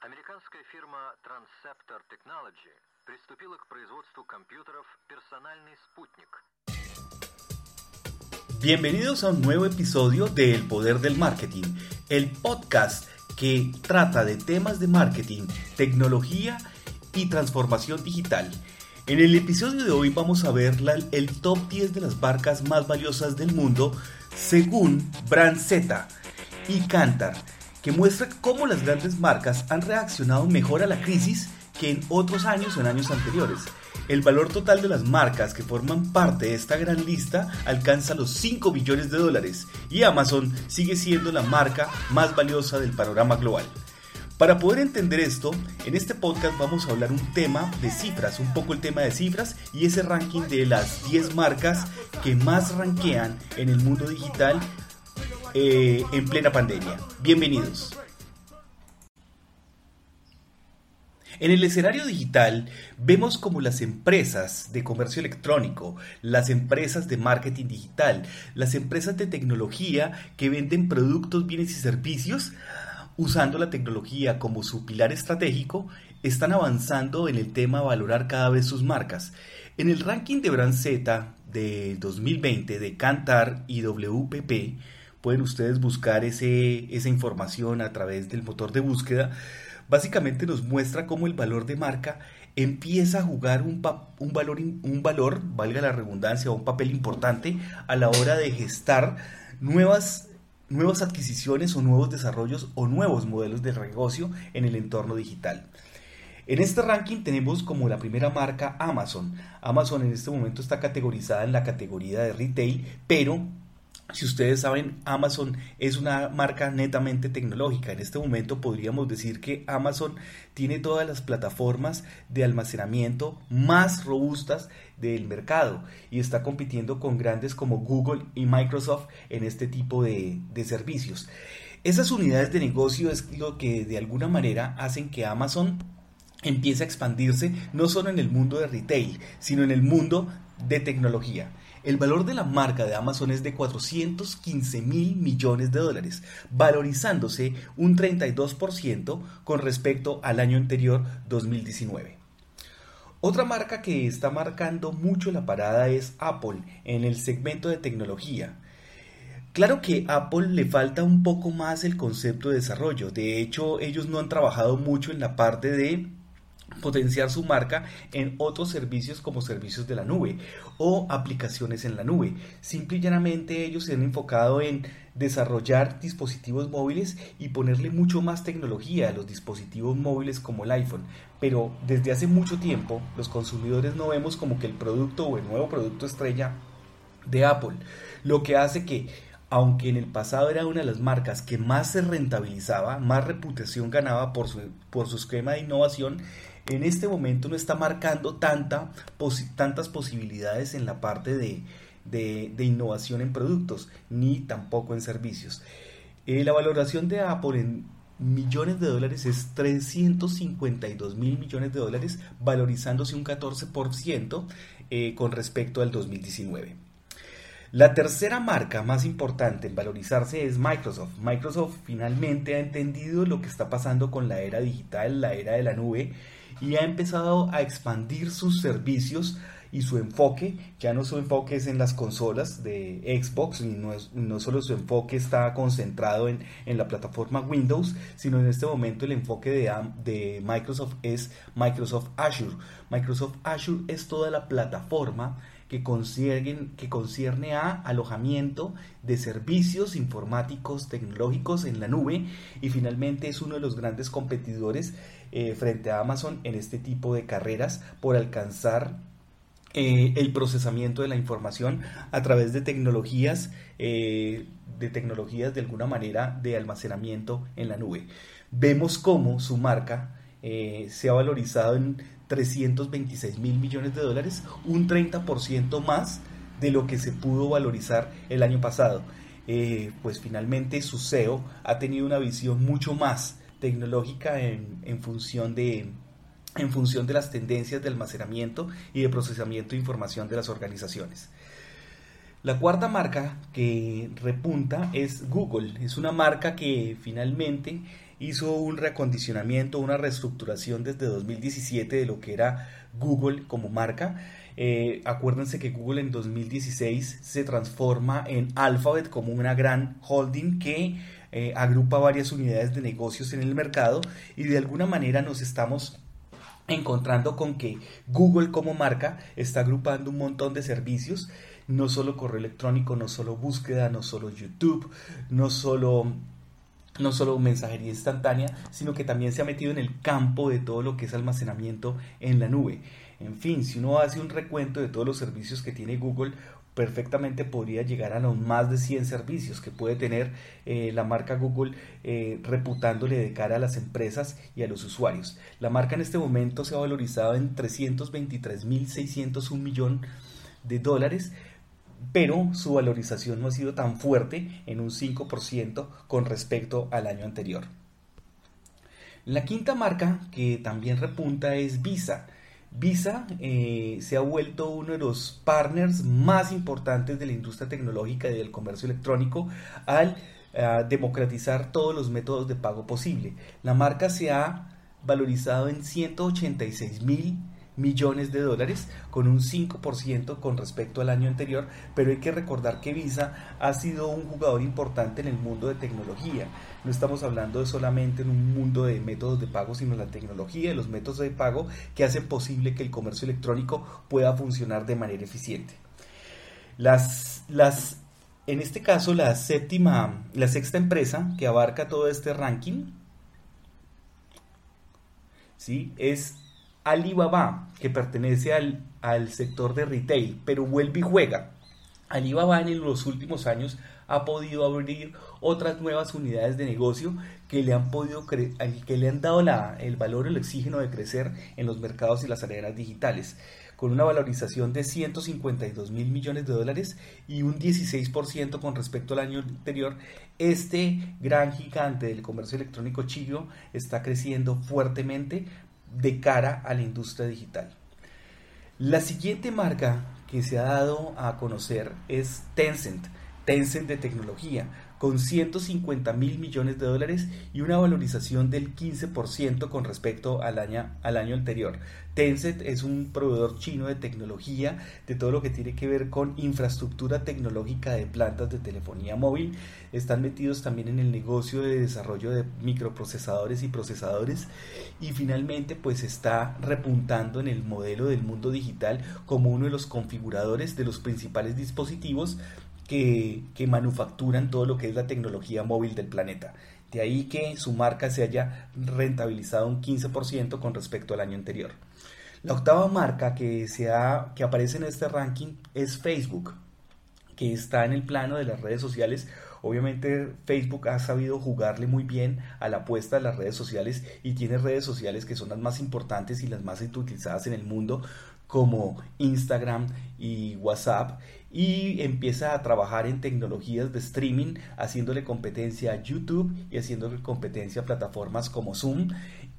Американская фирма Transceptor Technology приступила к производству компьютеров «Персональный спутник». Bienvenidos a un nuevo episodio de El Poder del Marketing, el podcast que trata de temas de marketing, tecnología y transformación digital. En el episodio de hoy vamos a ver la- el top 10 de las marcas más valiosas del mundo según Brand Z y Kantar, que muestra cómo las grandes marcas han reaccionado mejor a la crisis que en otros años o en años anteriores. El valor total de las marcas que forman parte de esta gran lista alcanza los 5 billones de dólares y Amazon sigue siendo la marca más valiosa del panorama global. Para poder entender esto, en este podcast vamos a hablar un tema de cifras, un poco el tema de cifras y ese ranking de las 10 marcas que más rankean en el mundo digital eh, en plena pandemia. Bienvenidos. En el escenario digital vemos como las empresas de comercio electrónico, las empresas de marketing digital, las empresas de tecnología que venden productos, bienes y servicios, usando la tecnología como su pilar estratégico, están avanzando en el tema valorar cada vez sus marcas. En el ranking de Brand Z de 2020 de Kantar y WPP, pueden ustedes buscar ese, esa información a través del motor de búsqueda, básicamente nos muestra cómo el valor de marca empieza a jugar un, un, valor, un valor, valga la redundancia, un papel importante a la hora de gestar nuevas, nuevas adquisiciones o nuevos desarrollos o nuevos modelos de negocio en el entorno digital. En este ranking tenemos como la primera marca Amazon. Amazon en este momento está categorizada en la categoría de retail, pero si ustedes saben, Amazon es una marca netamente tecnológica. En este momento podríamos decir que Amazon tiene todas las plataformas de almacenamiento más robustas del mercado y está compitiendo con grandes como Google y Microsoft en este tipo de, servicios. Esas unidades de negocio es lo que de alguna manera hacen que Amazon empiece a expandirse no solo en el mundo de retail, sino en el mundo de tecnología. El valor de la marca de Amazon es de 415 mil millones de dólares, valorizándose un 32% con respecto al año anterior 2019. Otra marca que está marcando mucho la parada es Apple en el segmento de tecnología. Claro que a Apple le falta un poco más el concepto de desarrollo. De hecho, ellos no han trabajado mucho en la parte de potenciar su marca en otros servicios como servicios de la nube o aplicaciones en la nube. Simple y llanamente ellos se han enfocado en desarrollar dispositivos móviles y ponerle mucho más tecnología a los dispositivos móviles como el iPhone. Pero desde hace mucho tiempo los consumidores no vemos como que el producto o el nuevo producto estrella de Apple, lo que hace que aunque en el pasado era una de las marcas que más se rentabilizaba, más reputación ganaba por su, por esquema de innovación, en este momento no está marcando tantas posibilidades en la parte de innovación en productos, ni tampoco en servicios. Eh, la valoración de Apple en millones de dólares es 352 mil millones de dólares, valorizándose un 14% eh, con respecto al 2019. La tercera marca más importante en valorizarse es Microsoft. Microsoft finalmente ha entendido lo que está pasando con la era digital, la era de la nube, y ha empezado a expandir sus servicios y su enfoque. Ya no su enfoque es en las consolas de Xbox, y no, es- no solo su enfoque está concentrado en, en la plataforma Windows, sino en este momento el enfoque de, de Microsoft es Microsoft Azure. Microsoft Azure es toda la plataforma que, concierne a alojamiento de servicios informáticos tecnológicos en la nube y finalmente es uno de los grandes competidores eh, frente a Amazon en este tipo de carreras por alcanzar eh, el procesamiento de la información a través de tecnologías eh, de tecnologías de alguna manera de almacenamiento en la nube. Vemos cómo su marca eh, se ha valorizado en 326 mil millones de dólares, un 30% más de lo que se pudo valorizar el año pasado. Eh, pues finalmente su CEO ha tenido una visión mucho más tecnológica en, función de, en función de las tendencias de almacenamiento y de procesamiento de información de las organizaciones. La cuarta marca que repunta es Google. Es una marca que finalmente hizo un reacondicionamiento, una reestructuración desde 2017 de lo que era Google como marca. Eh, acuérdense que Google en 2016 se transforma en Alphabet como una gran holding que eh, agrupa varias unidades de negocios en el mercado y de alguna manera nos estamos encontrando con que Google como marca está agrupando un montón de servicios, no solo correo electrónico, no solo búsqueda, no solo YouTube, no solo no solo mensajería instantánea, sino que también se ha metido en el campo de todo lo que es almacenamiento en la nube. En fin, si uno hace un recuento de todos los servicios que tiene Google, perfectamente podría llegar a los más de 100 servicios que puede tener eh, la marca Google eh, reputándole de cara a las empresas y a los usuarios. La marca en este momento se ha valorizado en 323.601 millón de dólares, pero su valorización no ha sido tan fuerte en un 5% con respecto al año anterior. La quinta marca que también repunta es Visa Visa eh, se ha vuelto uno de los partners más importantes de la industria tecnológica y del comercio electrónico al eh, democratizar todos los métodos de pago posible. La marca se ha valorizado en 186 mil millones de dólares, con un 5% con respecto al año anterior, pero hay que recordar que Visa ha sido un jugador importante en el mundo de tecnología. No estamos hablando solamente en un mundo de métodos de pago, sino la tecnología y los métodos de pago que hacen posible que el comercio electrónico pueda funcionar de manera eficiente. Las, las, en este caso, la séptima, la sexta empresa que abarca todo este ranking, ¿sí? es Alibaba, que pertenece al, al sector de retail, pero vuelve y juega. Alibaba en los últimos años ha podido abrir otras nuevas unidades de negocio que le han podido que le han dado la, el valor, el oxígeno de crecer en los mercados y las áreas digitales, con una valorización de 152 mil millones de dólares y un 16% con respecto al año anterior. Este gran gigante del comercio electrónico chino está creciendo fuertemente de cara a la industria digital. La siguiente marca que se ha dado a conocer es Tencent, Tencent de tecnología, con 150 mil millones de dólares y una valorización del 15% con respecto al año, al año anterior. Tencent es un proveedor chino de tecnología, de todo lo que tiene que ver con infraestructura tecnológica de plantas de telefonía móvil. Están metidos también en el negocio de desarrollo de microprocesadores y procesadores. Y finalmente pues está repuntando en el modelo del mundo digital como uno de los configuradores de los principales dispositivos que, manufacturan todo lo que es la tecnología móvil del planeta. De ahí que su marca se haya rentabilizado un 15% con respecto al año anterior. La octava marca que, se que aparece en este ranking es Facebook, que está en el plano de las redes sociales. Obviamente Facebook ha sabido jugarle muy bien a la apuesta de las redes sociales y tiene redes sociales que son las más importantes y las más utilizadas en el mundo como Instagram y WhatsApp y empieza a trabajar en tecnologías de streaming, haciéndole competencia a YouTube y haciéndole competencia a plataformas como Zoom.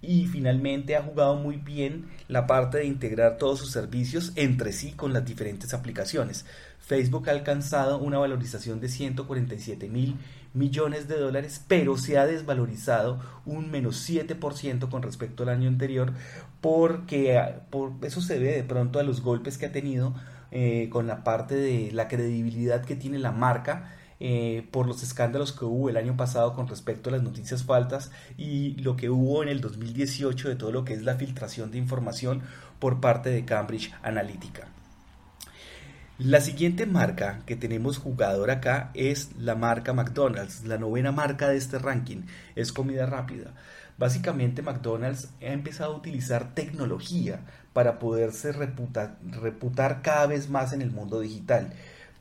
Y finalmente ha jugado muy bien la parte de integrar todos sus servicios entre sí con las diferentes aplicaciones. Facebook ha alcanzado una valorización de 147 mil millones de dólares, pero se ha desvalorizado un menos 7% con respecto al año anterior, porque por eso se debe de pronto a los golpes que ha tenido eh, con la parte de la credibilidad que tiene la marca. Eh, por los escándalos que hubo el año pasado con respecto a las noticias faltas y lo que hubo en el 2018 de todo lo que es la filtración de información por parte de Cambridge Analytica. La siguiente marca que tenemos jugador acá es la marca McDonald's, la novena marca de este ranking, es comida rápida. Básicamente McDonald's ha empezado a utilizar tecnología para poderse reputar, reputar cada vez más en el mundo digital.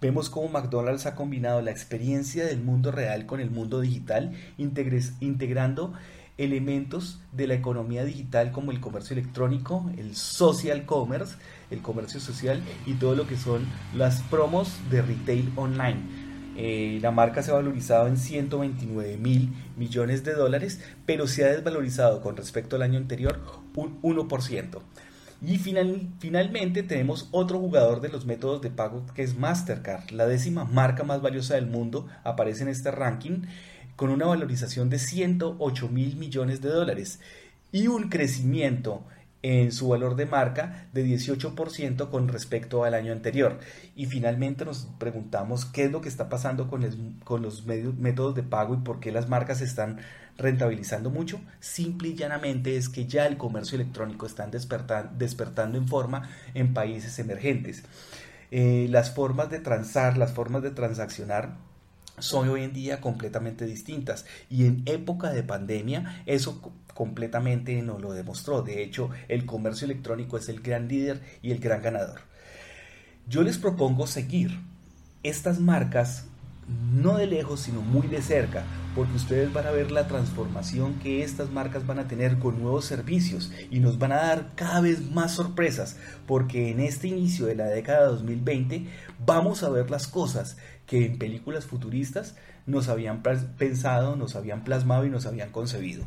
Vemos cómo McDonald's ha combinado la experiencia del mundo real con el mundo digital, integrando elementos de la economía digital como el comercio electrónico, el social commerce, el comercio social y todo lo que son las promos de retail online. Eh, la marca se ha valorizado en 129 mil millones de dólares, pero se ha desvalorizado con respecto al año anterior un 1%. Y finalmente tenemos otro jugador de los métodos de pago que es Mastercard, la décima marca más valiosa del mundo, aparece en este ranking con una valorización de 108 mil millones de dólares y un crecimiento en su valor de marca de 18% con respecto al año anterior. Y finalmente nos preguntamos qué es lo que está pasando con, con los medios, métodos de pago y por qué las marcas están rentabilizando mucho. Simple y llanamente es que ya el comercio electrónico está despertando en forma en países emergentes. Eh, las formas de transar, las formas de transaccionar son hoy en día completamente distintas y en época de pandemia eso completamente nos lo demostró. De hecho, el comercio electrónico es el gran líder y el gran ganador. Yo les propongo seguir estas marcas no de lejos, sino muy de cerca, porque ustedes van a ver la transformación que estas marcas van a tener con nuevos servicios y nos van a dar cada vez más sorpresas, porque en este inicio de la década 2020 vamos a ver las cosas que en películas futuristas nos habían pensado, nos habían plasmado y nos habían concebido.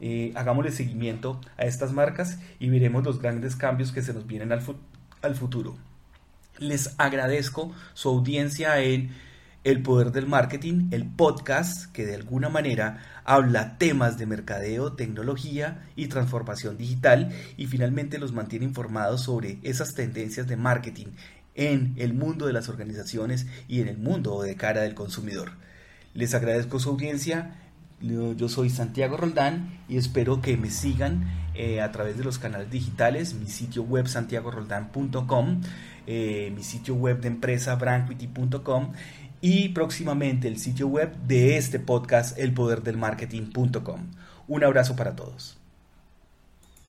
Eh, hagámosle seguimiento a estas marcas y veremos los grandes cambios que se nos vienen al, al futuro. Les agradezco su audiencia en El Poder del Marketing, el podcast que de alguna manera habla temas de mercadeo, tecnología y transformación digital y finalmente los mantiene informados sobre esas tendencias de marketing en el mundo de las organizaciones y en el mundo de cara del consumidor. Les agradezco su audiencia yo soy Santiago Roldán y espero que me sigan eh, a través de los canales digitales, mi sitio web santiagoroldán.com, eh, mi sitio web de empresa branquity.com y próximamente el sitio web de este podcast, elpoderdelmarketing.com. Un abrazo para todos.